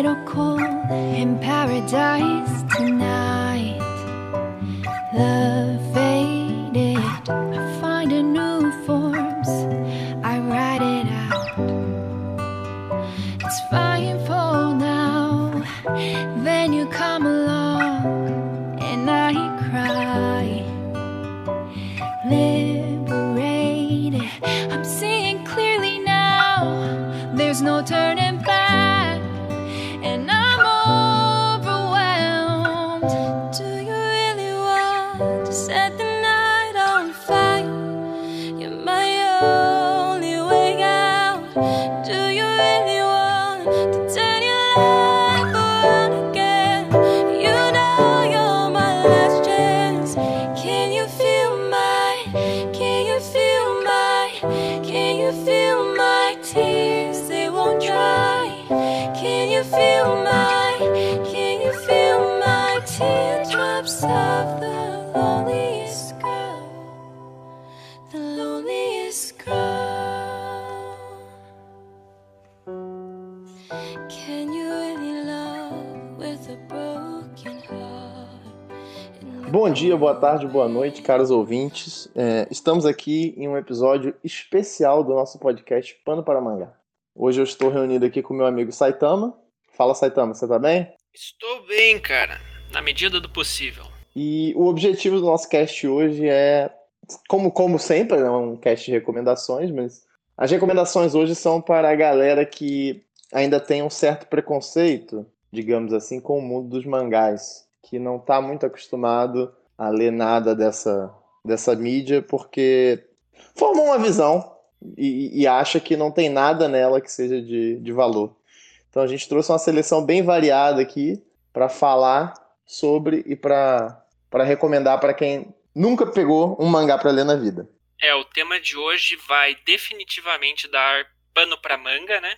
it'll cool in paradise tonight. Bom dia, boa tarde, boa noite, caros ouvintes. É, estamos aqui em um episódio especial do nosso podcast Pano para Mangá. Hoje eu estou reunido aqui com meu amigo Saitama. Fala, Saitama, você tá bem? Estou bem, cara. Na medida do possível. E o objetivo do nosso cast hoje é, como, como sempre, é um cast de recomendações, mas as recomendações hoje são para a galera que ainda tem um certo preconceito, digamos assim, com o mundo dos mangás, que não está muito acostumado a ler nada dessa, dessa mídia, porque formou uma visão e, e acha que não tem nada nela que seja de, de valor. Então a gente trouxe uma seleção bem variada aqui para falar sobre e para recomendar para quem nunca pegou um mangá para ler na vida. É, o tema de hoje vai definitivamente dar pano pra manga, né?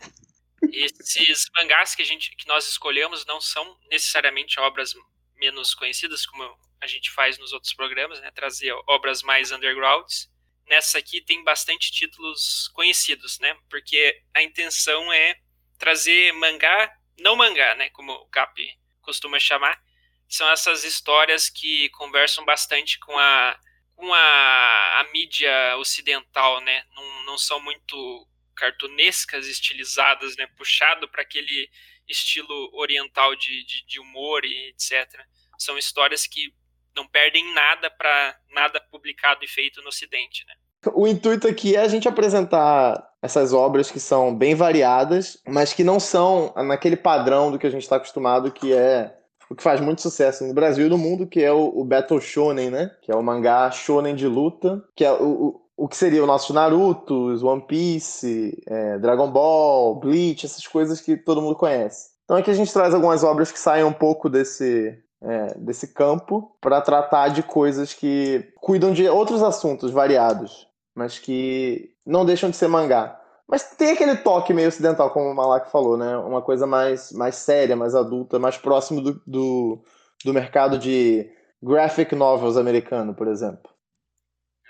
Esses mangás que, a gente, que nós escolhemos não são necessariamente obras menos conhecidas, como a gente faz nos outros programas, né? Trazer obras mais undergrounds. Nessa aqui tem bastante títulos conhecidos, né? Porque a intenção é trazer mangá, não mangá, né? Como o Cap costuma chamar. São essas histórias que conversam bastante com a, com a, a mídia ocidental, né? Não, não são muito cartunescas, estilizadas, né? Puxado para aquele estilo oriental de, de, de humor e etc. São histórias que não perdem nada para nada publicado e feito no Ocidente, né? O intuito aqui é a gente apresentar essas obras que são bem variadas, mas que não são naquele padrão do que a gente está acostumado, que é o que faz muito sucesso no Brasil e no mundo, que é o, o Battle Shonen, né? Que é o mangá shonen de luta, que é o, o, o que seria o nosso Naruto, One Piece, é, Dragon Ball, Bleach, essas coisas que todo mundo conhece. Então aqui a gente traz algumas obras que saem um pouco desse, é, desse campo para tratar de coisas que cuidam de outros assuntos variados, mas que não deixam de ser mangá. Mas tem aquele toque meio ocidental, como o Malak falou, né? Uma coisa mais, mais séria, mais adulta, mais próximo do, do, do mercado de graphic novels americano, por exemplo.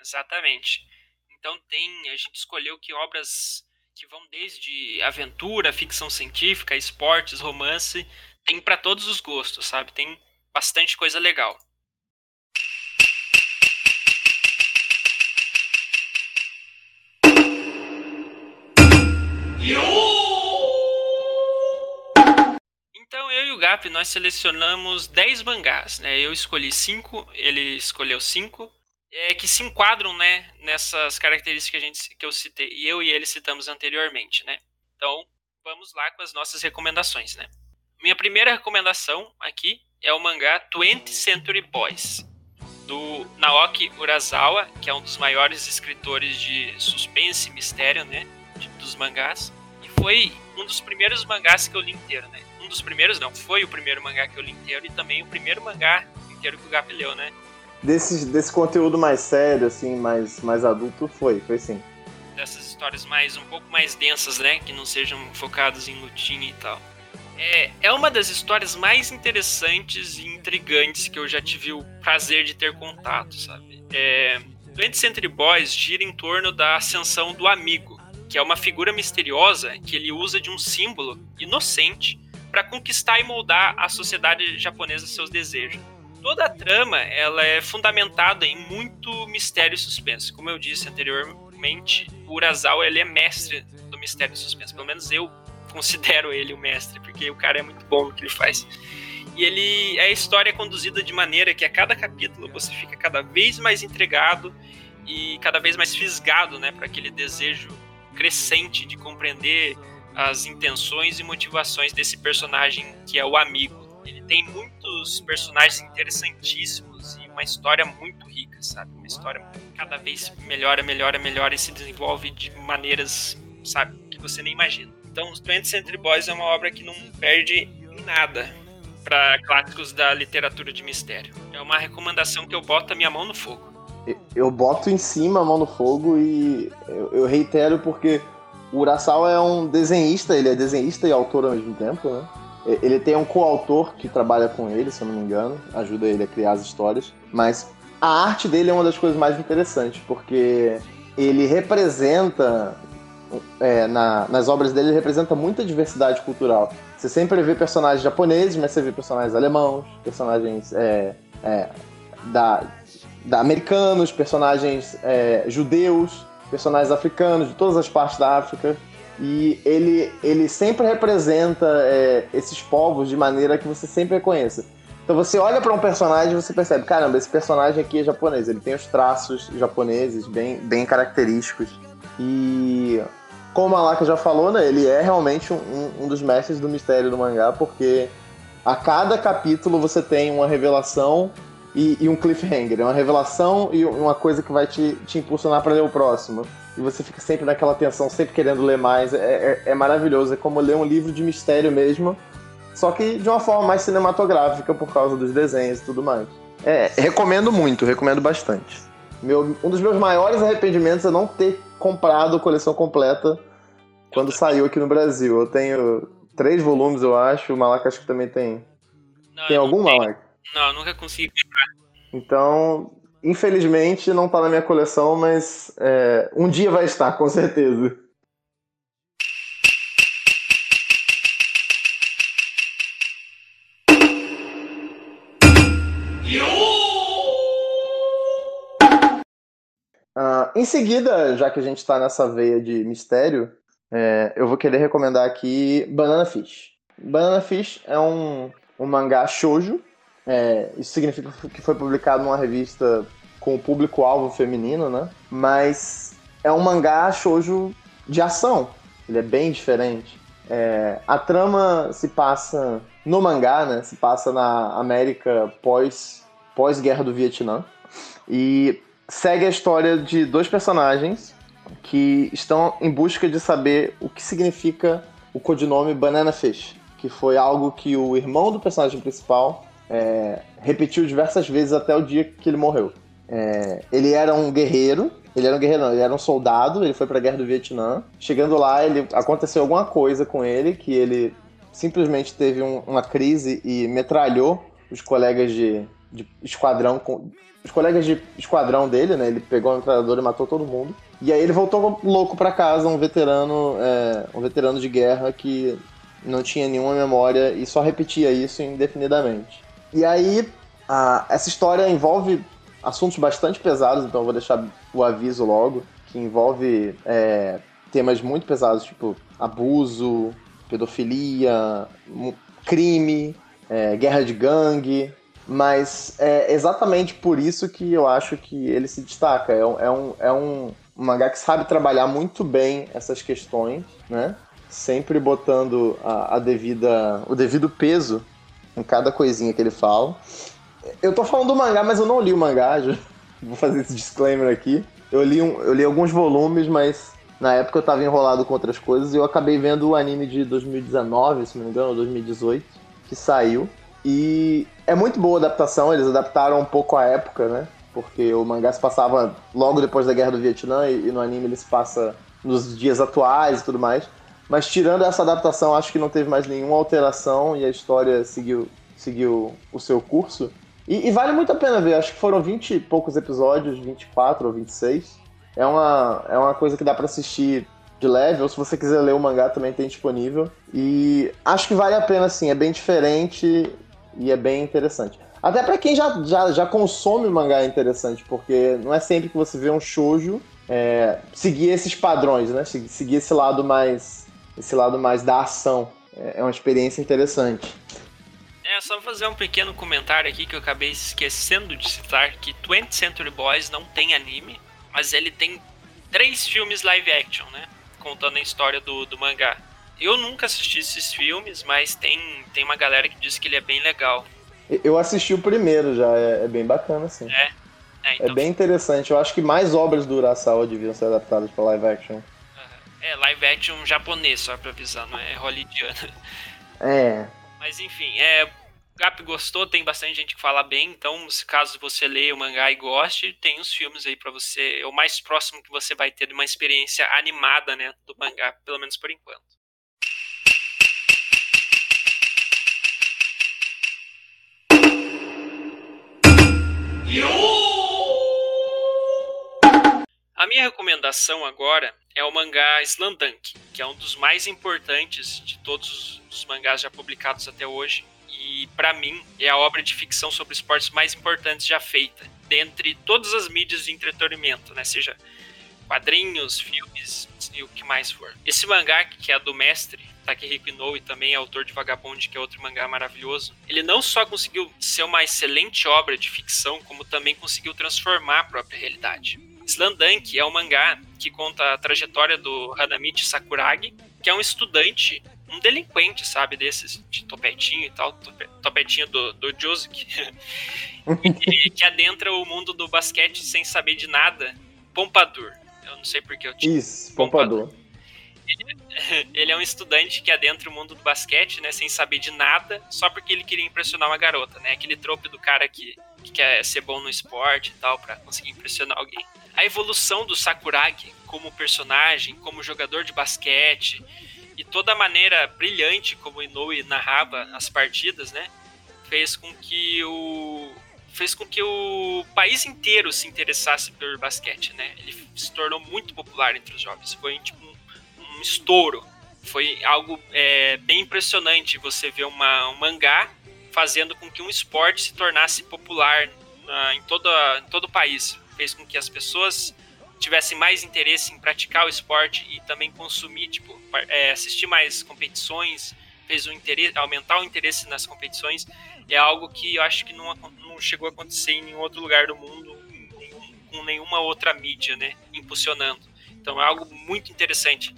Exatamente. Então tem, a gente escolheu que obras que vão desde aventura, ficção científica, esportes, romance, tem para todos os gostos, sabe? Tem bastante coisa legal. Então eu e o Gap nós selecionamos 10 mangás, né? Eu escolhi 5, ele escolheu 5, é, que se enquadram, né, nessas características que, a gente, que eu citei, e eu e ele citamos anteriormente, né? Então, vamos lá com as nossas recomendações, né? Minha primeira recomendação aqui é o mangá 20th Century Boys, do Naoki Urasawa, que é um dos maiores escritores de suspense e mistério, né, dos mangás, e foi um dos primeiros mangás que eu li inteiro, né? Um dos primeiros, não, foi o primeiro mangá que eu li inteiro e também o primeiro mangá inteiro que o Gap leu, né? Desse, desse conteúdo mais sério, assim, mais, mais adulto, foi, foi sim. Dessas histórias mais um pouco mais densas, né? Que não sejam focadas em lutinha e tal. É, é uma das histórias mais interessantes e intrigantes que eu já tive o prazer de ter contato, sabe? É, 20 Century Boys gira em torno da ascensão do amigo, que é uma figura misteriosa que ele usa de um símbolo inocente para conquistar e moldar a sociedade japonesa seus desejos. Toda a trama ela é fundamentada em muito mistério e suspense. Como eu disse anteriormente, o Urasawa ele é mestre do mistério e suspense. Pelo menos eu considero ele o mestre, porque o cara é muito bom no que ele faz. E ele a história é conduzida de maneira que a cada capítulo você fica cada vez mais entregado e cada vez mais fisgado, né, para aquele desejo crescente de compreender as intenções e motivações desse personagem que é o amigo. Ele tem muitos personagens interessantíssimos e uma história muito rica, sabe? Uma história cada vez melhora, melhora, melhora e se desenvolve de maneiras, sabe, que você nem imagina. Então, os 20th Century Boys é uma obra que não perde em nada para clássicos da literatura de mistério. É uma recomendação que eu boto a minha mão no fogo. Eu boto em cima a mão no fogo e eu, eu reitero porque o Urasawa é um desenhista, ele é desenhista e autor ao mesmo tempo, né? Ele tem um coautor que trabalha com ele, se eu não me engano, ajuda ele a criar as histórias, mas a arte dele é uma das coisas mais interessantes, porque ele representa, é, na, nas obras dele, ele representa muita diversidade cultural. Você sempre vê personagens japoneses, mas você vê personagens alemãos, personagens é, é, da, americanos, personagens é, judeus, personagens africanos de todas as partes da África. E ele, ele sempre representa é, esses povos de maneira que você sempre reconheça. Então você olha para um personagem e você percebe, caramba, esse personagem aqui é japonês, ele tem os traços japoneses bem, bem característicos. E como a Laka já falou, né, ele é realmente um, um dos mestres do mistério do mangá, porque a cada capítulo você tem uma revelação e, e, um cliffhanger. É uma revelação e uma coisa que vai te, te impulsionar para ler o próximo. E você fica sempre naquela tensão, sempre querendo ler mais. É, é, é, maravilhoso. É como ler um livro de mistério mesmo, só que de uma forma mais cinematográfica por causa dos desenhos e tudo mais. É, recomendo muito, recomendo bastante. Meu, um dos meus maiores arrependimentos é não ter comprado a coleção completa quando saiu aqui no Brasil. Eu tenho três volumes, eu acho. O Malaca acho que também tem. Não, tem algum, Malaca? Não, nunca consegui comprar. Então, infelizmente, não tá na minha coleção, mas é, um dia vai estar, com certeza. Uh, em seguida, já que a gente está nessa veia de mistério, é, eu vou querer recomendar aqui Banana Fish. Banana Fish é um, um mangá shoujo é, isso significa que foi publicado numa revista com o público-alvo feminino, né? Mas é um mangá shoujo de ação. Ele é bem diferente. É, a trama se passa no mangá, né? Se passa na América pós pós guerra do Vietnã e segue a história de dois personagens que estão em busca de saber o que significa o codinome Banana Fish, que foi algo que o irmão do personagem principal é, repetiu diversas vezes até o dia que ele morreu. É, ele era um guerreiro, ele era um guerreiro, não, ele era um soldado, ele foi para a guerra do Vietnã. Chegando lá, ele aconteceu alguma coisa com ele que ele simplesmente teve um, uma crise e metralhou os colegas de, de esquadrão com, os colegas de esquadrão dele, né? Ele pegou a metralhadora e matou todo mundo. E aí ele voltou louco para casa, um veterano, é, um veterano de guerra que não tinha nenhuma memória e só repetia isso indefinidamente. E aí, a, essa história envolve assuntos bastante pesados, então eu vou deixar o aviso logo, que envolve é, temas muito pesados, tipo abuso, pedofilia, crime, é, guerra de gangue, mas é exatamente por isso que eu acho que ele se destaca. É um, é um, é um mangá que sabe trabalhar muito bem essas questões, né? Sempre botando a, a devida, o devido peso em cada coisinha que ele fala. Eu tô falando do mangá, mas eu não li o mangá, já. vou fazer esse disclaimer aqui. Eu li, um, eu li alguns volumes, mas na época eu tava enrolado com outras coisas e eu acabei vendo o anime de 2019, se não me engano, ou 2018, que saiu. E é muito boa a adaptação, eles adaptaram um pouco a época, né? Porque o mangá se passava logo depois da Guerra do Vietnã e, e no anime ele se passa nos dias atuais e tudo mais. Mas tirando essa adaptação, acho que não teve mais nenhuma alteração e a história seguiu, seguiu o seu curso. E, e, vale muito a pena ver, acho que foram 20 e poucos episódios, 24 ou 26. É uma, é uma coisa que dá para assistir de leve, ou se você quiser ler o mangá também tem disponível. E acho que vale a pena, sim, é bem diferente e é bem interessante. Até para quem já, já, já consome mangá é interessante, porque não é sempre que você vê um shoujo é, seguir esses padrões, né? Seguir esse lado mais esse lado mais da ação. É, é uma experiência interessante. É, só fazer um pequeno comentário aqui que eu acabei esquecendo de citar, que 20th Century Boys não tem anime, mas ele tem três filmes live action, né? Contando a história do, do mangá. Eu nunca assisti esses filmes, mas tem, tem uma galera que diz que ele é bem legal. Eu assisti o primeiro já, é, é bem bacana, assim. É. É, então... é, bem interessante. Eu acho que mais obras do Urasawa deviam ser adaptadas para live action. É, live action japonês, só pra avisar, não é hollywoodiano. É. Mas enfim, é, Gap gostou, tem bastante gente que fala bem, então se caso você leia o mangá e goste, tem os filmes aí para você, é o mais próximo que você vai ter de uma experiência animada, né, do mangá, pelo menos por enquanto. A minha recomendação agora é o mangá Slandunk, que é um dos mais importantes de todos os mangás já publicados até hoje e para mim é a obra de ficção sobre esportes mais importante já feita, dentre todas as mídias de entretenimento, né? Seja quadrinhos, filmes e o que mais for. Esse mangá, que é do mestre Takehiko Inoue, também é autor de Vagabond, que é outro mangá maravilhoso, ele não só conseguiu ser uma excelente obra de ficção, como também conseguiu transformar a própria realidade. Slandunk é um mangá que conta a trajetória do Hanamichi Sakuragi, que é um estudante um delinquente, sabe, desses, de topetinho e tal, topetinho do, do Josuke, que, que adentra o mundo do basquete sem saber de nada. Pompadour. Eu não sei porque eu tinha. Isso, Pompadour. Ele, ele é um estudante que adentra o mundo do basquete, né, sem saber de nada, só porque ele queria impressionar uma garota, né? Aquele trope do cara que, que quer ser bom no esporte e tal, para conseguir impressionar alguém. A evolução do Sakuragi como personagem, como jogador de basquete, e toda a maneira brilhante como Inoue narrava as partidas, né, fez com que o fez com que o país inteiro se interessasse pelo basquete, né? Ele se tornou muito popular entre os jovens. Foi tipo um, um estouro. Foi algo é, bem impressionante você ver uma, um mangá fazendo com que um esporte se tornasse popular em, toda, em todo o país. Fez com que as pessoas tivessem mais interesse em praticar o esporte e também consumir, tipo, é, assistir mais competições, fez o interesse, aumentar o interesse nas competições, é algo que eu acho que não, não chegou a acontecer em nenhum outro lugar do mundo, com nenhuma outra mídia, né, impulsionando. Então é algo muito interessante.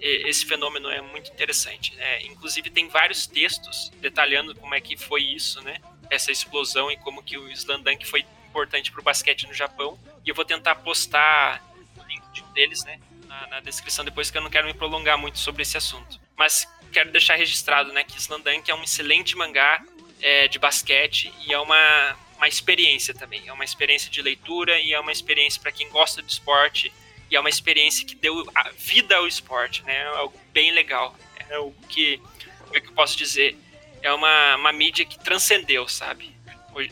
Esse fenômeno é muito interessante. É, inclusive tem vários textos detalhando como é que foi isso, né? Essa explosão e como que o Slandunk foi importante para o basquete no Japão. E eu vou tentar postar o link de deles, né? Na, na, descrição depois, que eu não quero me prolongar muito sobre esse assunto. Mas quero deixar registrado, né? Que Slandunk é um excelente mangá é, de basquete e é uma, uma experiência também. É uma experiência de leitura e é uma experiência para quem gosta de esporte e é uma experiência que deu vida ao esporte, né? É algo bem legal. É o que, como é que eu posso dizer? É uma, uma mídia que transcendeu, sabe?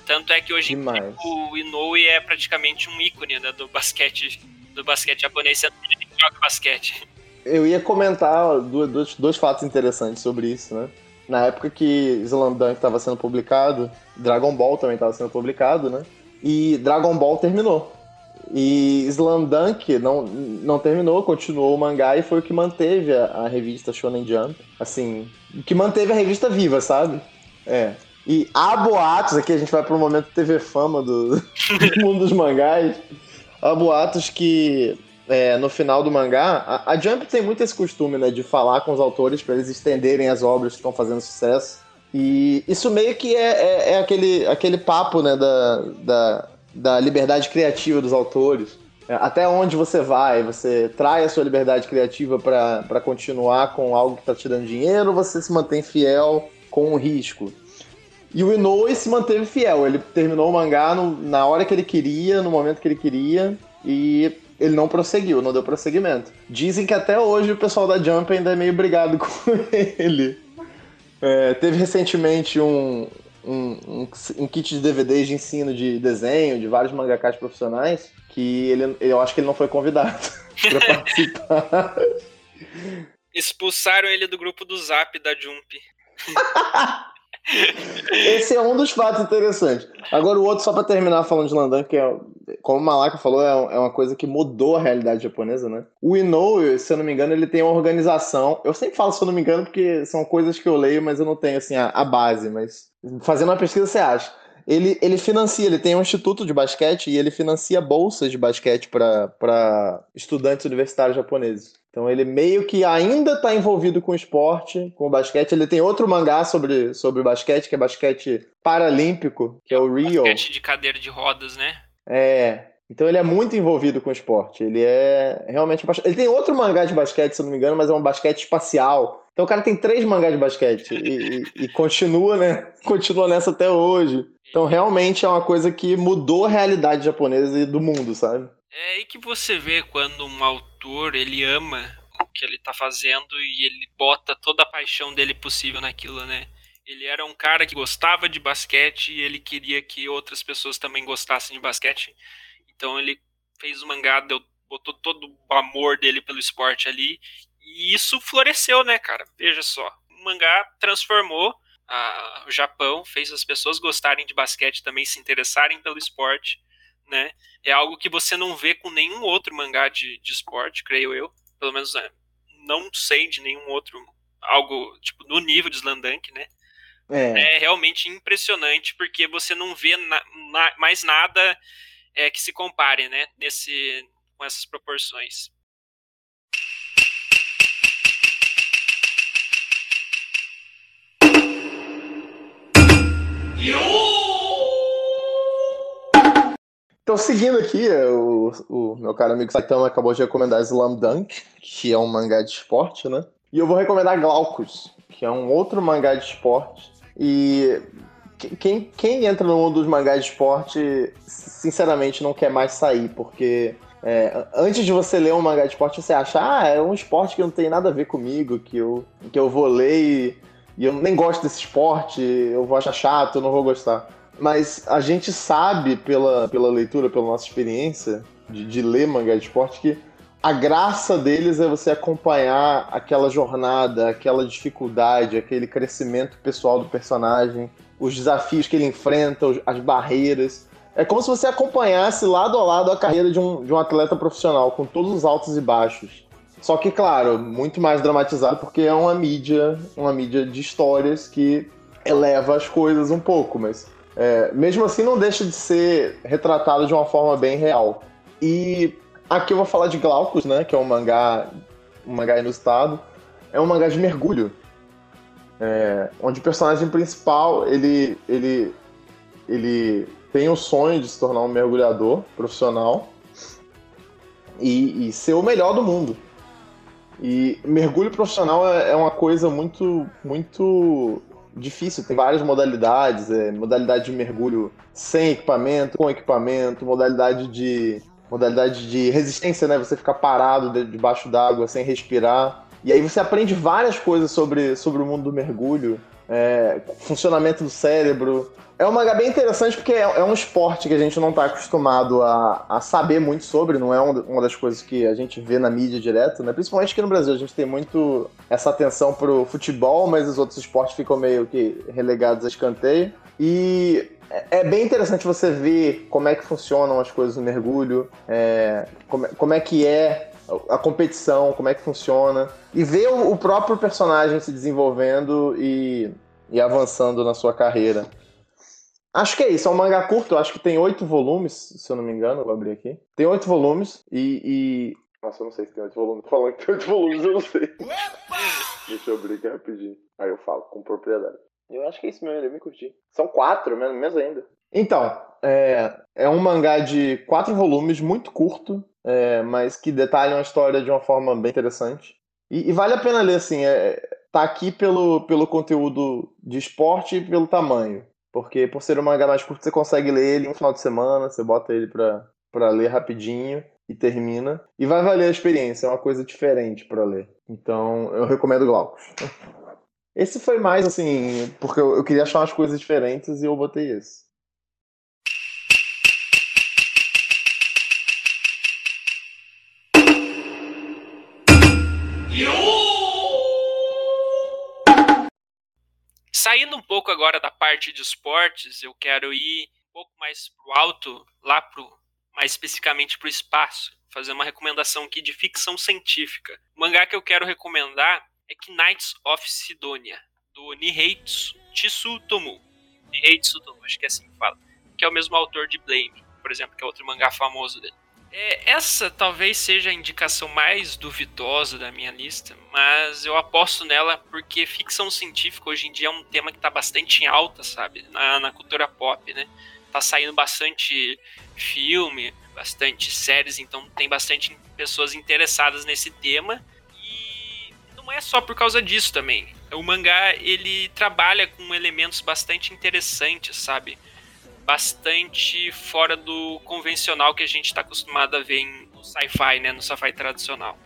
Tanto é que hoje Demais. o Inoue é praticamente um ícone né, do basquete do basquete japonês, sendo que ele joga basquete. Eu ia comentar dois, dois fatos interessantes sobre isso, né? Na época que Slandunk estava sendo publicado, Dragon Ball também estava sendo publicado, né? E Dragon Ball terminou. E Slandunk não, não terminou, continuou o mangá e foi o que manteve a, a revista Shonen Jump. Assim, que manteve a revista viva, sabe? É. E há boatos, aqui a gente vai para o momento TV Fama do, do mundo dos mangás. Há boatos que é, no final do mangá, a, a, Jump tem muito esse costume, né, de falar com os autores para eles estenderem as obras que estão fazendo sucesso. E isso meio que é, é, é, aquele, aquele papo, né, da, da, da liberdade criativa dos autores. É, até onde você vai, você trai a sua liberdade criativa para continuar com algo que está te dando dinheiro, ou você se mantém fiel com o risco. E o Inoue se manteve fiel. Ele terminou o mangá no, na hora que ele queria, no momento que ele queria, e ele não prosseguiu, não deu prosseguimento. Dizem que até hoje o pessoal da Jump ainda é meio brigado com ele. É, teve recentemente um, um, um, um, kit de DVDs de ensino de desenho de vários mangakas profissionais que ele, eu acho que ele não foi convidado para participar. Expulsaram ele do grupo do Zap da Jump. Esse é um dos fatos interessantes. Agora, o outro, só para terminar falando de Landan, que é, como o Malaka falou, é, é uma coisa que mudou a realidade japonesa, né? O Inoue, se eu não me engano, ele tem uma organização. Eu sempre falo se eu não me engano, porque são coisas que eu leio, mas eu não tenho assim a, a base. Mas fazendo uma pesquisa, você acha. Ele, ele financia, ele tem um instituto de basquete e ele financia bolsas de basquete para estudantes universitários japoneses. Então ele meio que ainda está envolvido com o esporte, com o basquete. Ele tem outro mangá sobre, sobre basquete, que é basquete paralímpico, que é o Rio. Basquete de cadeira de rodas, né? É. Então ele é muito envolvido com o esporte. Ele é realmente. Ele tem outro mangá de basquete, se eu não me engano, mas é um basquete espacial. Então o cara tem três mangás de basquete e, e, e continua, né? Continua nessa até hoje. Então realmente é uma coisa que mudou a realidade japonesa e do mundo, sabe? É aí que você vê quando um autor ele ama o que ele tá fazendo e ele bota toda a paixão dele possível naquilo, né? Ele era um cara que gostava de basquete e ele queria que outras pessoas também gostassem de basquete. Então ele fez o mangá, deu, botou todo o amor dele pelo esporte ali. E isso floresceu, né, cara? Veja só. O mangá transformou a, o Japão, fez as pessoas gostarem de basquete também, se interessarem pelo esporte né? É algo que você não vê com nenhum outro mangá de, de esporte, creio eu. Pelo menos né? não sei de nenhum outro, algo tipo no nível de Slandunk, né? É. é realmente impressionante porque você não vê na, na, mais nada é, que se compare, né? Nesse, com essas proporções. Yo! Então, seguindo aqui, o, o meu caro amigo Saitama acabou de recomendar Slam Dunk, que é um mangá de esporte, né? E eu vou recomendar Glaucus, que é um outro mangá de esporte. E quem, quem entra no mundo dos mangás de esporte, sinceramente, não quer mais sair, porque é, antes de você ler um mangá de esporte, você acha, ah, é um esporte que não tem nada a ver comigo, que eu, que eu vou ler e, e eu nem gosto desse esporte, eu vou achar chato, eu não vou gostar. Mas a gente sabe pela, pela leitura, pela nossa experiência de, de ler mangá de esporte, que a graça deles é você acompanhar aquela jornada, aquela dificuldade, aquele crescimento pessoal do personagem, os desafios que ele enfrenta, as barreiras. É como se você acompanhasse lado a lado a carreira de um, de um atleta profissional, com todos os altos e baixos. Só que, claro, muito mais dramatizado porque é uma mídia, uma mídia de histórias que eleva as coisas um pouco, mas é, mesmo assim, não deixa de ser retratado de uma forma bem real. E aqui eu vou falar de Glaucus, né? Que é um mangá, um mangá inusitado. É um mangá de mergulho. É, onde o personagem principal, ele, ele, ele tem o sonho de se tornar um mergulhador profissional e, e ser o melhor do mundo. E mergulho profissional é, é uma coisa muito, muito difícil, tem várias modalidades, é, modalidade de mergulho sem equipamento, com equipamento, modalidade de modalidade de resistência, né? Você ficar parado debaixo d'água sem respirar. E aí você aprende várias coisas sobre, sobre o mundo do mergulho, é, funcionamento do cérebro, é um mangá bem interessante porque é, é um esporte que a gente não está acostumado a, a, saber muito sobre, não é uma das coisas que a gente vê na mídia direto, né? Principalmente aqui no Brasil, a gente tem muito essa atenção pro futebol, mas os outros esportes ficam meio que relegados a escanteio. E é, é bem interessante você ver como é que funcionam as coisas no mergulho, é, como, como é que é a competição, como é que funciona, e ver o, próprio personagem se desenvolvendo e, e avançando na sua carreira. Acho que é isso, é um mangá curto, acho que tem oito volumes, se eu não me engano, vou abrir aqui. Tem oito volumes e, e... Nossa, eu não sei se tem oito volumes. Falando que tem oito volumes, eu não sei. Deixa eu abrir aqui rapidinho. Aí eu falo com propriedade. Eu acho que é isso mesmo, eu me curti. São quatro, menos, menos ainda. Então, é, é um mangá de quatro volumes, muito curto, é, mas que detalham a história de uma forma bem interessante. E, e vale a pena ler, assim, é, tá aqui pelo, pelo conteúdo de esporte e pelo tamanho. Porque por ser um mangá mais curto, você consegue ler ele um final de semana, você bota ele pra, pra ler rapidinho e termina. E vai valer a experiência, é uma coisa diferente para ler. Então eu recomendo Glaucus. Esse foi mais assim, porque eu, eu queria achar umas coisas diferentes e eu botei esse. Saindo um pouco agora da parte de esportes, eu quero ir um pouco mais pro alto, lá pro mais especificamente pro espaço, fazer uma recomendação aqui de ficção científica. O mangá que eu quero recomendar é Knights of Sidonia, do Nihei Tsutomu. Nihei Tsutomu, acho que é assim que fala. Que é o mesmo autor de Blame, por exemplo, que é outro mangá famoso dele. É, essa talvez seja a indicação mais duvidosa da minha lista, mas eu aposto nela porque ficção científica hoje em dia é um tema que está bastante em alta, sabe? Na, na, cultura pop, né? Tá saindo bastante filme, bastante séries, então tem bastante pessoas interessadas nesse tema. E não é só por causa disso também. O mangá, ele trabalha com elementos bastante interessantes, sabe? Bastante fora do convencional que a gente está acostumado a ver em, no sci-fi, né, no sci-fi tradicional.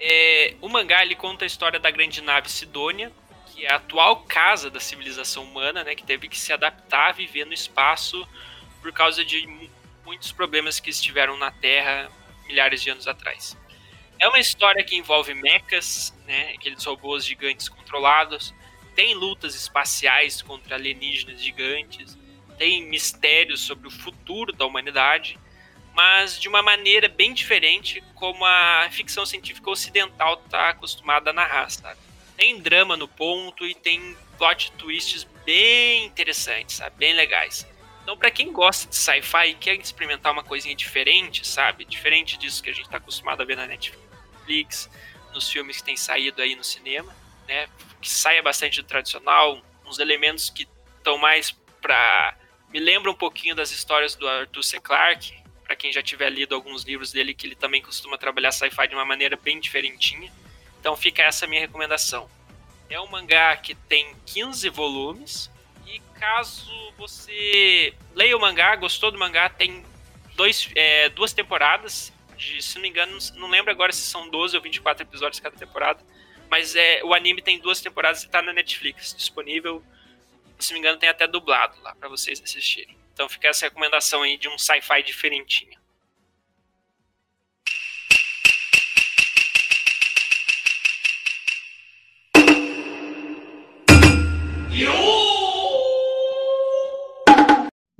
É, o mangá ele conta a história da grande nave Sidônia, que é a atual casa da civilização humana, né, que teve que se adaptar a viver no espaço por causa de muitos problemas que estiveram na Terra milhares de anos atrás. É uma história que envolve mechas, né, aqueles robôs gigantes controlados, tem lutas espaciais contra alienígenas gigantes, tem mistérios sobre o futuro da humanidade, mas de uma maneira bem diferente como a ficção científica ocidental está acostumada a narrar, sabe? Tem drama no ponto e tem plot twists bem interessantes, sabe? Bem legais. Então, para quem gosta de sci-fi e quer experimentar uma coisinha diferente, sabe? Diferente disso que a gente está acostumado a ver na Netflix, nos filmes que tem saído aí no cinema, né? Que saia bastante do tradicional, uns elementos que estão mais para me lembra um pouquinho das histórias do Arthur C. Clarke, para quem já tiver lido alguns livros dele, que ele também costuma trabalhar sci-fi de uma maneira bem diferentinha. Então fica essa minha recomendação. É um mangá que tem 15 volumes, e caso você leia o mangá, gostou do mangá, tem dois, é, duas temporadas, de, se não me engano, não lembro agora se são 12 ou 24 episódios cada temporada, mas é, o anime tem duas temporadas e está na Netflix, disponível se não me engano, tem até dublado lá para vocês assistirem. Então fica essa recomendação aí de um sci-fi diferentinho.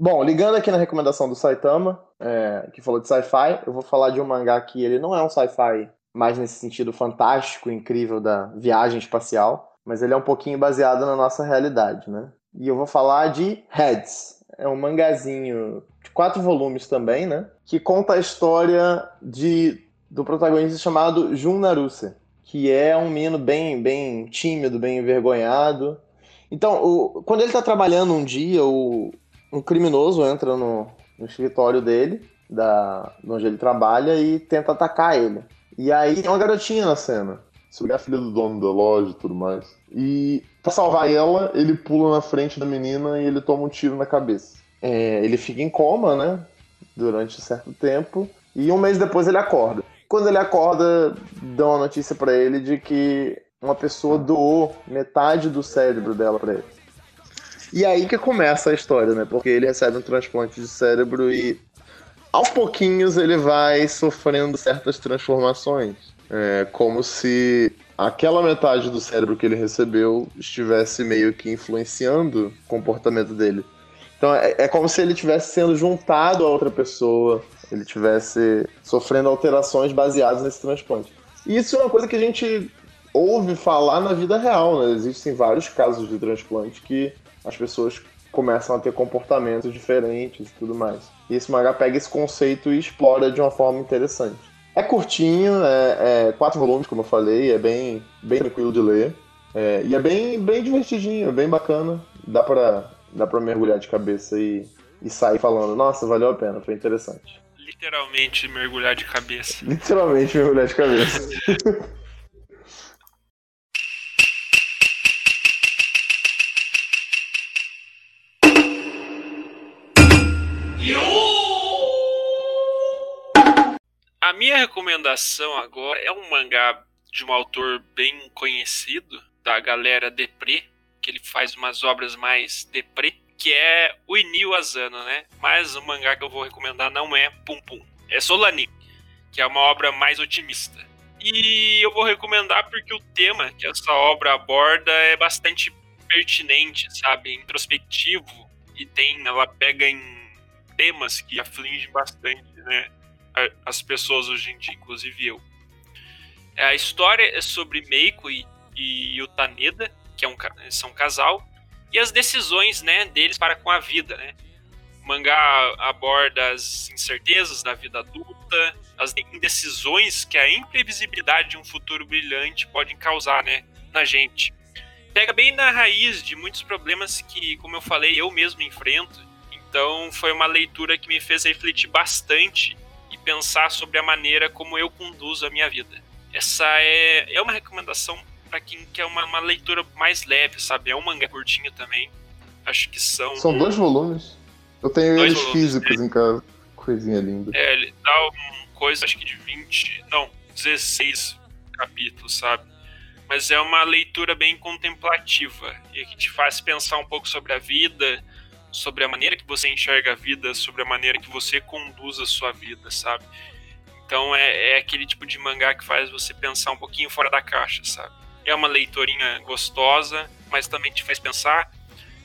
Bom, ligando aqui na recomendação do Saitama, é, que falou de sci-fi, eu vou falar de um mangá que ele não é um sci-fi mais nesse sentido fantástico, incrível da viagem espacial, mas ele é um pouquinho baseado na nossa realidade, né? E eu vou falar de Heads. É um mangazinho de quatro volumes também, né? Que conta a história de, do protagonista chamado Jun Naruse, que é um menino bem, bem tímido, bem envergonhado. Então, o, quando ele está trabalhando um dia, o, um criminoso entra no, no escritório dele, da, onde ele trabalha, e tenta atacar ele. E aí tem uma garotinha na cena. Se a filha do dono da loja e tudo mais. E pra salvar ela, ele pula na frente da menina e ele toma um tiro na cabeça. É, ele fica em coma, né? Durante um certo tempo. E um mês depois ele acorda. Quando ele acorda, dão a notícia para ele de que uma pessoa doou metade do cérebro dela para ele. E aí que começa a história, né? Porque ele recebe um transplante de cérebro e aos pouquinhos ele vai sofrendo certas transformações. É como se aquela metade do cérebro que ele recebeu estivesse meio que influenciando o comportamento dele. Então é, é como se ele estivesse sendo juntado a outra pessoa, ele estivesse sofrendo alterações baseadas nesse transplante. E isso é uma coisa que a gente ouve falar na vida real, né? Existem vários casos de transplante que as pessoas começam a ter comportamentos diferentes e tudo mais. E esse mangá pega esse conceito e explora de uma forma interessante. É curtinho, é, é, quatro volumes, como eu falei, é bem, bem tranquilo de ler. É, e é bem, bem divertidinho, é bem bacana. Dá pra, dá pra mergulhar de cabeça e, e sair falando, nossa, valeu a pena, foi interessante. Literalmente mergulhar de cabeça. Literalmente mergulhar de cabeça. minha recomendação agora é um mangá de um autor bem conhecido, da galera Depre, que ele faz umas obras mais Depre, que é o Inio Asano, né? Mas o mangá que eu vou recomendar não é Pum Pum, é Solani, que é uma obra mais otimista. E eu vou recomendar porque o tema que essa obra aborda é bastante pertinente, sabe? Introspectivo e tem, ela pega em temas que afligem bastante, né? As pessoas hoje em dia, inclusive eu. A história é sobre Meiko e, e o Taneda, que é um, são um casal, e as decisões, né, deles para com a vida, né? O mangá aborda as incertezas da vida adulta, as indecisões que a imprevisibilidade de um futuro brilhante pode causar, né, na gente. Pega bem na raiz de muitos problemas que, como eu falei, eu mesmo enfrento. Então, foi uma leitura que me fez refletir bastante e pensar sobre a maneira como eu conduzo a minha vida. Essa é, é uma recomendação para quem quer uma, uma, leitura mais leve, sabe? É um mangá curtinho também. Acho que são. São dois volumes. Eu tenho dois eles volumes, físicos é. em casa. Coisinha linda. É, ele dá uma coisa, acho que de 20. Não, 16 capítulos, sabe? Mas é uma leitura bem contemplativa e que te faz pensar um pouco sobre a vida, sobre a maneira que você enxerga a vida, sobre a maneira que você conduz a sua vida, sabe? Então é, é aquele tipo de mangá que faz você pensar um pouquinho fora da caixa, sabe? É uma leitorinha gostosa, mas também te faz pensar,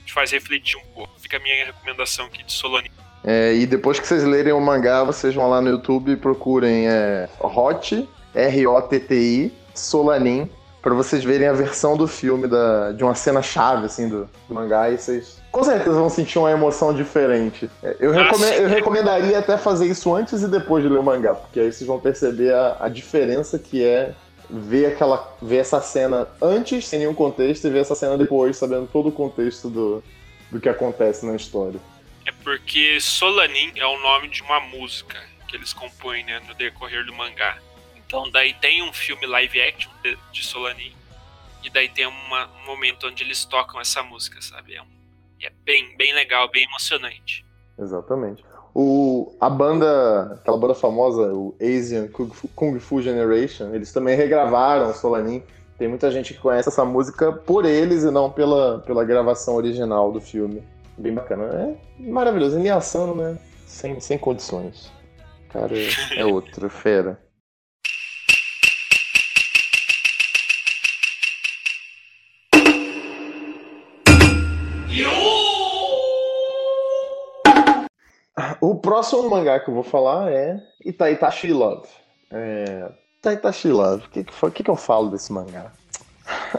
te faz refletir um pouco. Fica a minha recomendação aqui de Solani. É, e depois que vocês lerem o mangá, vocês vão lá no YouTube e procurem é, Hot, R-O-T-T-I, Solanin, para vocês verem a versão do filme da, de uma cena chave assim do, do mangá e vocês com certeza vão sentir uma emoção diferente. É, eu, ah, recome eu recomendaria até fazer isso antes e depois de ler o mangá, porque aí vocês vão perceber a, a diferença que é ver aquela ver essa cena antes sem nenhum contexto e ver essa cena depois sabendo todo o contexto do, do que acontece na história. É porque Solanin é o nome de uma música que eles compõem né, no decorrer do mangá. Então daí tem um filme live action de, de Solanin e daí tem uma, um momento onde eles tocam essa música, sabe? É, um, é bem, bem legal, bem emocionante. Exatamente. O, a banda, aquela banda famosa, o Asian Kung Fu Generation, eles também regravaram o Solanin. Tem muita gente que conhece essa música por eles e não pela, pela gravação original do filme. Bem bacana. É maravilhoso. Eliassano, né? Sem, sem condições. Cara, é, é outro, fera. O próximo mangá que eu vou falar é Itaitashi Love. É... Love. O que, que, que, que eu falo desse mangá?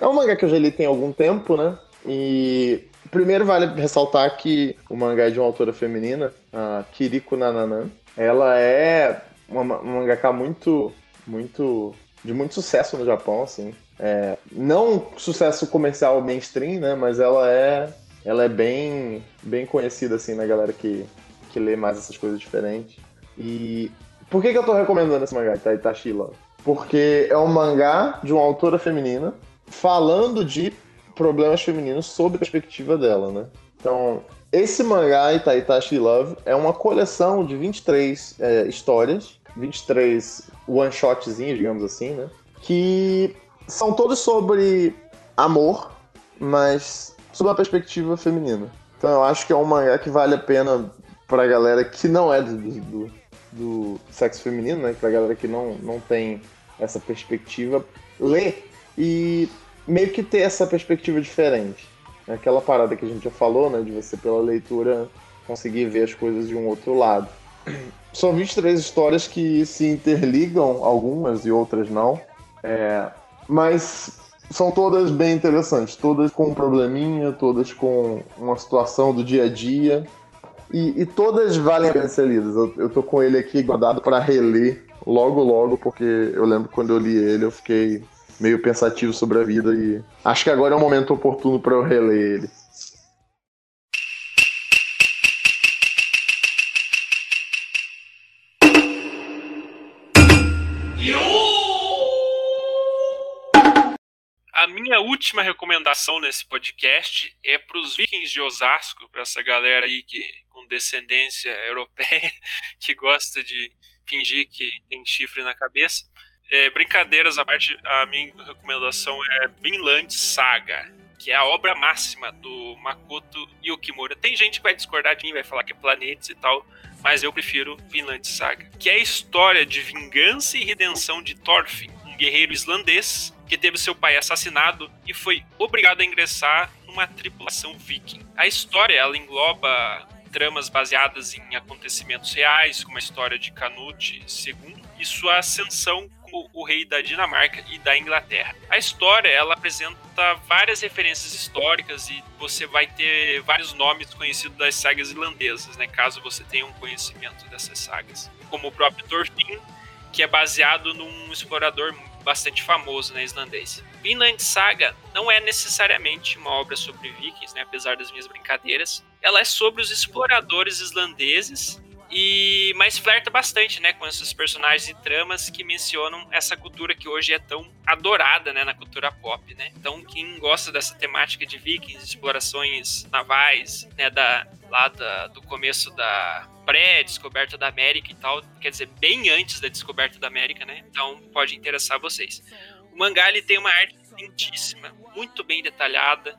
É um mangá que eu já li tem algum tempo, né? E primeiro vale ressaltar que o mangá é de uma autora feminina, a Kiriko Nananan. Ela é uma, uma mangaka muito, muito, de muito sucesso no Japão, assim. É, não sucesso comercial mainstream, né? Mas ela é, ela é bem, bem conhecida assim na galera que que lê mais essas coisas diferentes. E por que, que eu tô recomendando esse mangá, Itachi Love? Porque é um mangá de uma autora feminina falando de problemas femininos sob a perspectiva dela, né? Então, esse mangá, Itachi Love, é uma coleção de 23 é, histórias, 23 one-shotzinhos, digamos assim, né? Que são todos sobre amor, mas sob a perspectiva feminina. Então eu acho que é um mangá que vale a pena pra galera que não é do, do, do sexo feminino, né? Pra galera que não, não tem essa perspectiva, ler e meio que ter essa perspectiva diferente. Aquela parada que a gente já falou, né? De você, pela leitura, conseguir ver as coisas de um outro lado. São 23 histórias que se interligam, algumas e outras não. É, mas são todas bem interessantes, todas com um probleminha, todas com uma situação do dia a dia. E, e, todas valem a pena ser lidas. Eu, eu tô com ele aqui guardado para reler logo, logo, porque eu lembro quando eu li ele, eu fiquei meio pensativo sobre a vida e acho que agora é um momento oportuno para eu reler ele. Minha última recomendação nesse podcast é para os vikings de Osasco, para essa galera aí que com descendência europeia que gosta de fingir que tem chifre na cabeça. É, brincadeiras à parte, a minha recomendação é Vinland Saga, que é a obra máxima do Makoto Yukimura. Tem gente que vai discordar de mim, vai falar que é planetas e tal, mas eu prefiro Vinland Saga, que é a história de vingança e redenção de Thorfinn, um guerreiro islandês que teve seu pai assassinado e foi obrigado a ingressar uma tripulação viking. A história ela engloba tramas baseadas em acontecimentos reais, como a história de Canute II e sua ascensão como o rei da Dinamarca e da Inglaterra. A história ela apresenta várias referências históricas e você vai ter vários nomes conhecidos das sagas irlandesas, né, caso você tenha um conhecimento dessas sagas, como o próprio Thorfinn, que é baseado num explorador bastante famoso né, islandês. Vinland Saga não é necessariamente uma obra sobre vikings, né, apesar das minhas brincadeiras. Ela é sobre os exploradores islandeses e mas flerta bastante, né, com esses personagens e tramas que mencionam essa cultura que hoje é tão adorada, né, na cultura pop, né? Então, quem gosta dessa temática de vikings, explorações navais, né, da lá da, do começo da pré-descoberta da América e tal, quer dizer, bem antes da descoberta da América, né? Então, pode interessar vocês. O mangá ele tem uma arte lindíssima, muito bem detalhada,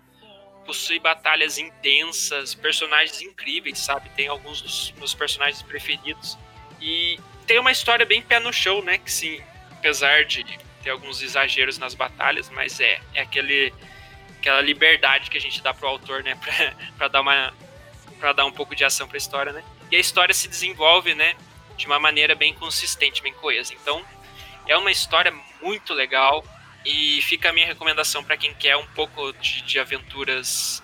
possui batalhas intensas, personagens incríveis, sabe? Tem alguns dos meus personagens preferidos. E tem uma história bem pé no chão, né? Que sim, apesar de ter alguns exageros nas batalhas, mas é, é aquele, aquela liberdade que a gente dá pro autor, né? Pra, pra dar uma. para dar um pouco de ação pra história, né? E a história se desenvolve, né? De uma maneira bem consistente, bem coesa. Então, é uma história muito legal e fica a minha recomendação para quem quer um pouco de, de aventuras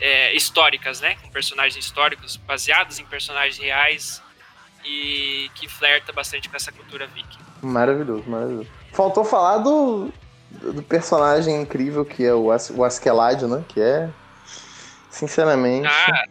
é, históricas, né? Com personagens históricos, baseados em personagens reais e que flerta bastante com essa cultura viking. Maravilhoso, maravilhoso. Faltou falar do, do personagem incrível que é o, As, o Askeladd, né? Que é, sinceramente... Ah,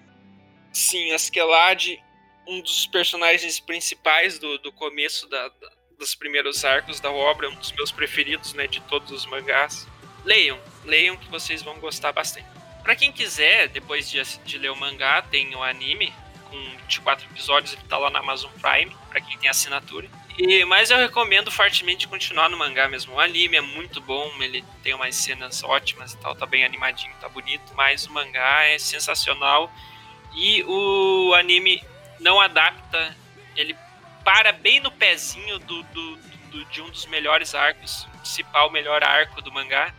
sim, Askeladd, um dos personagens principais do, do começo da, da dos primeiros arcos da obra, um dos meus preferidos, né, de todos os mangás. Leiam, leiam que vocês vão gostar bastante. Para quem quiser, depois de, de, ler o mangá, tem o anime com 24 episódios, ele tá lá na Amazon Prime, para quem tem assinatura. E, mas eu recomendo fortemente continuar no mangá mesmo. O anime é muito bom, ele tem umas cenas ótimas e tal, tá bem animadinho, tá bonito, mas o mangá é sensacional. E o anime não adapta, ele para bem no pezinho do, do, do, de um dos melhores arcos, principal melhor arco do mangá,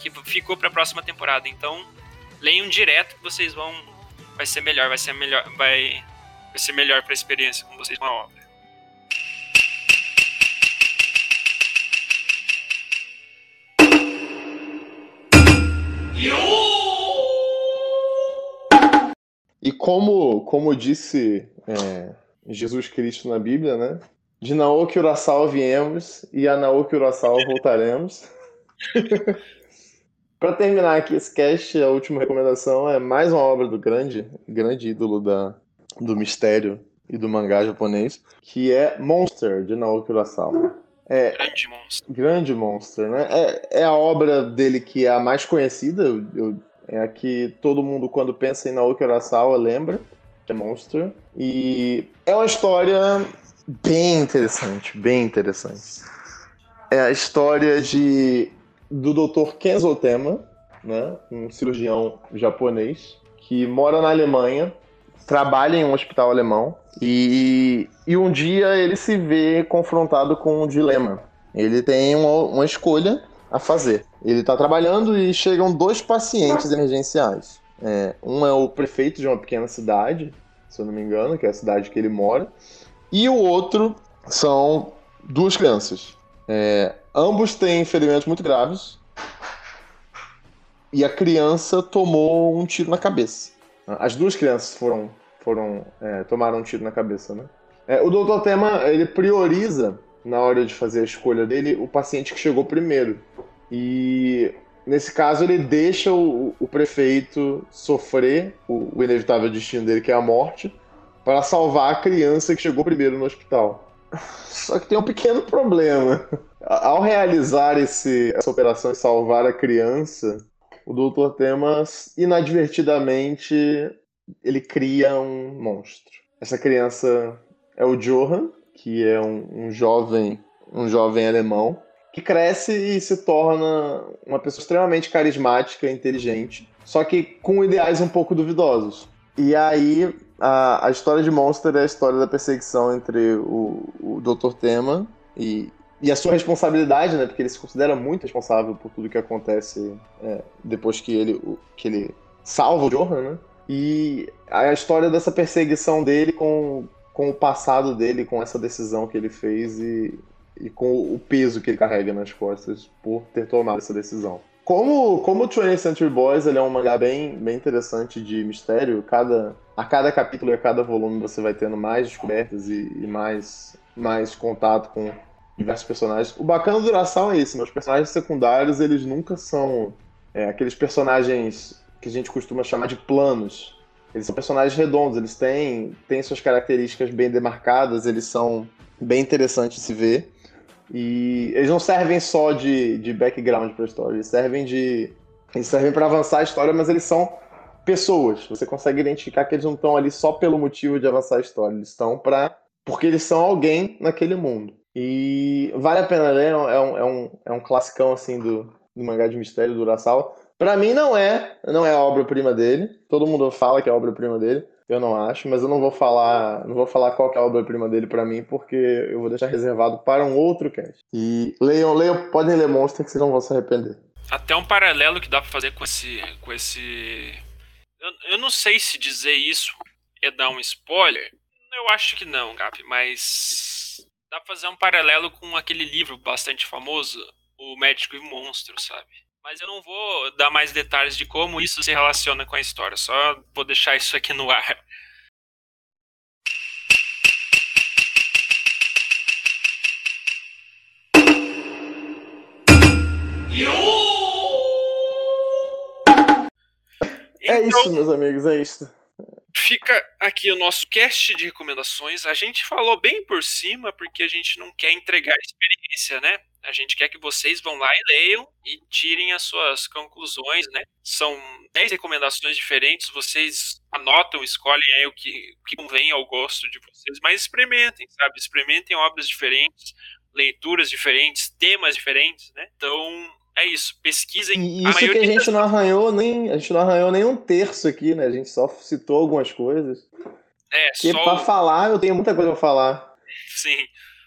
que ficou para a próxima temporada. Então, leiam direto que vocês vão vai ser melhor, vai ser melhor, vai, vai ser melhor para a experiência com vocês com a obra. E como, como disse é, Jesus Cristo na Bíblia, né? De Naoki Urasawa viemos e a Naoki Urasawa voltaremos. Para terminar aqui esse cast, a última recomendação é mais uma obra do grande, grande ídolo da, do mistério e do mangá japonês, que é Monster, de Naoki Urasawa. É, grande Monster. Grande Monster, né? É, é a obra dele que é a mais conhecida, eu, é a que todo mundo, quando pensa em Naoki Urasawa, lembra. The Monster. E é uma história bem interessante, bem interessante. É a história de do Dr. Kenzo Tema, né, um cirurgião japonês que mora na Alemanha, trabalha em um hospital alemão e, e um dia ele se vê confrontado com um dilema. Ele tem uma, uma escolha a fazer. Ele está trabalhando e chegam dois pacientes emergenciais. É, um é o prefeito de uma pequena cidade, se eu não me engano, que é a cidade que ele mora. E o outro são duas crianças. É, ambos têm ferimentos muito graves. E a criança tomou um tiro na cabeça. As duas crianças foram, foram é, tomaram um tiro na cabeça, né? É, o Dr. Tema ele prioriza na hora de fazer a escolha dele o paciente que chegou primeiro. E Nesse caso, ele deixa o, o prefeito sofrer o, o, inevitável destino dele, que é a morte, para salvar a criança que chegou primeiro no hospital. Só que tem um pequeno problema. Ao realizar esse, essa operação e salvar a criança, o Dr. Temas, inadvertidamente, ele cria um monstro. Essa criança é o Johan, que é um, um jovem um jovem alemão que cresce e se torna uma pessoa extremamente carismática inteligente, só que com ideais um pouco duvidosos. E aí a, a história de Monster é a história da perseguição entre o, o Dr. Tema e, e a sua responsabilidade, né? Porque ele se considera muito responsável por tudo que acontece é, depois que ele, que ele salva o Johan, né? E a história dessa perseguição dele com, com o passado dele, com essa decisão que ele fez e, e com o peso que ele carrega nas costas por ter tomado essa decisão. Como, como o 20th Century Boys ele é um mangá bem, bem interessante de mistério, cada, a cada capítulo e a cada volume você vai tendo mais descobertas e, e mais, mais contato com diversos personagens. O bacana do Duração é isso, meus personagens secundários eles nunca são é, aqueles personagens que a gente costuma chamar de planos. Eles são personagens redondos, eles têm, têm suas características bem demarcadas, eles são bem interessantes de se ver. E eles não servem só de, de background para a história, eles servem de. Eles servem para avançar a história, mas eles são pessoas. Você consegue identificar que eles não estão ali só pelo motivo de avançar a história, eles estão para. porque eles são alguém naquele mundo. E vale a pena ler, é um, é um, é um classicão assim do, do mangá de mistério do Urasawa. Pra mim não é, não é a obra-prima dele. Todo mundo fala que é a obra-prima dele. Eu não acho, mas eu não vou falar, não vou falar qual é a obra-prima dele para mim, porque eu vou deixar reservado para um outro cast. E leiam, leiam, podem ler Monster que vocês não vão se arrepender. Até um paralelo que dá para fazer com esse com esse eu, eu não sei se dizer isso é dar um spoiler. Eu acho que não, Gap, mas dá pra fazer um paralelo com aquele livro bastante famoso, O Médico e o Monstro, sabe? Mas eu não vou dar mais detalhes de como isso se relaciona com a história, só vou deixar isso aqui no ar. É então, isso, meus amigos, é isso. Fica aqui o nosso cast de recomendações. A gente falou bem por cima porque a gente não quer entregar a experiência, né? A gente quer que vocês vão lá e leiam e tirem as suas conclusões, né? São 10 recomendações diferentes, vocês anotam, escolhem aí o que, o que convém ao gosto de vocês, mas experimentem, sabe? Experimentem obras diferentes, leituras diferentes, temas diferentes, né? Então, é isso, pesquisem. E isso que a gente das... não arranhou nem. A gente não arranhou nem um terço aqui, né? A gente só citou algumas coisas. É, Porque só... pra falar, eu tenho muita coisa pra falar. Sim.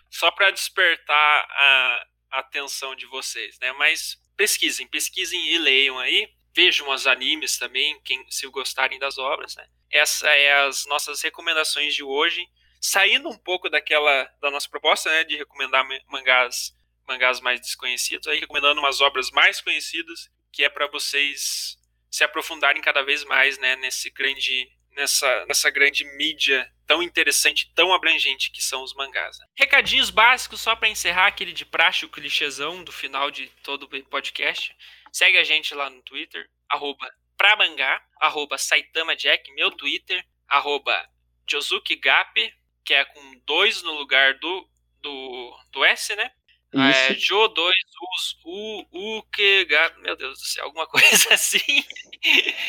Só para despertar a, atenção de vocês, né? Mas pesquisem, pesquisem e leiam aí. Vejam os animes também, quem, se gostarem das obras, né? Essas é as nossas recomendações de hoje. Saindo um pouco daquela da nossa proposta, né, de recomendar mangás, mangás mais desconhecidos, aí recomendando umas obras mais conhecidas, que é para vocês se aprofundarem cada vez mais, né, nesse grande nessa, nessa grande mídia tão interessante, tão abrangente que são os mangás. Né? Recadinhos básicos só para encerrar aquele de praxe, o clichêzão do final de todo o podcast. Segue a gente lá no Twitter, arroba mangá, arroba Saitama Jack, meu Twitter, arroba Josuke Gape, que é com dois no lugar do, do, do S, né? É, Jo 2 Us U U que meu Deus do céu, alguma coisa assim.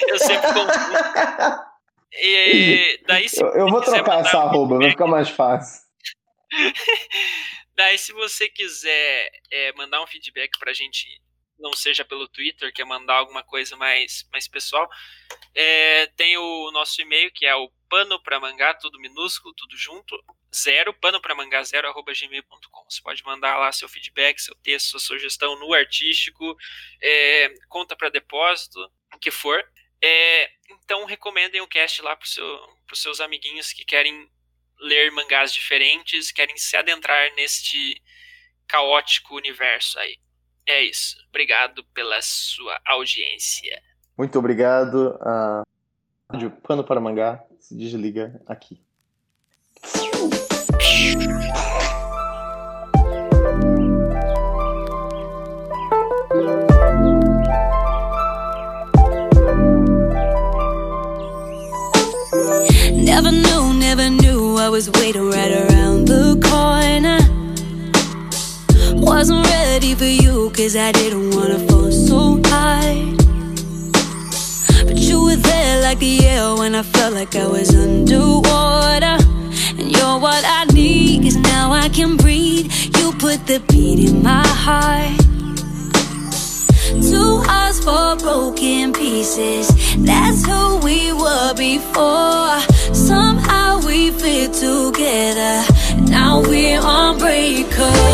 Eu sempre confundo. E daí, eu, eu vou trocar essa arroba, vai ficar mais fácil. daí, se você quiser é, mandar um feedback pra gente, não seja pelo Twitter, quer mandar alguma coisa mais, mais pessoal, é, tem o nosso e-mail, que é o pano pra mangá, tudo minúsculo, tudo junto, zero, pano pra mangá zero, arroba gmail.com. Você pode mandar lá seu feedback, seu texto, sua sugestão no artístico, é, conta para depósito, o que for. É, então recomendem o cast lá para seu, os seus amiguinhos que querem ler mangás diferentes, querem se adentrar neste caótico universo aí. É isso. Obrigado pela sua audiência. Muito obrigado. A Rádio Pano para Mangá se desliga aqui. I was waiting right around the corner. Wasn't ready for you, cause I didn't wanna fall so hard. But you were there like the air when I felt like I was underwater. And you're what I need, cause now I can breathe. You put the beat in my heart. Two hearts for broken pieces. That's who we were before. Somehow we fit together. Now we're unbreakable.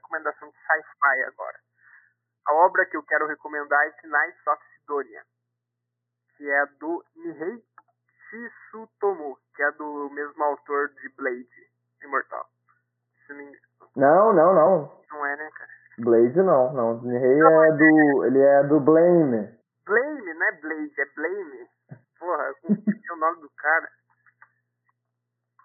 Recomendação de sci-fi agora. A obra que eu quero recomendar é Knights of Sidonia, que é do Nihei Shisutomo, que é do mesmo autor de Blade Imortal. Não, não, não. Não é, né, cara? Blade não, não. Nihei é do. ele é do Blame. Blame, não é Blade, é Blame. Porra, eu o nome do cara.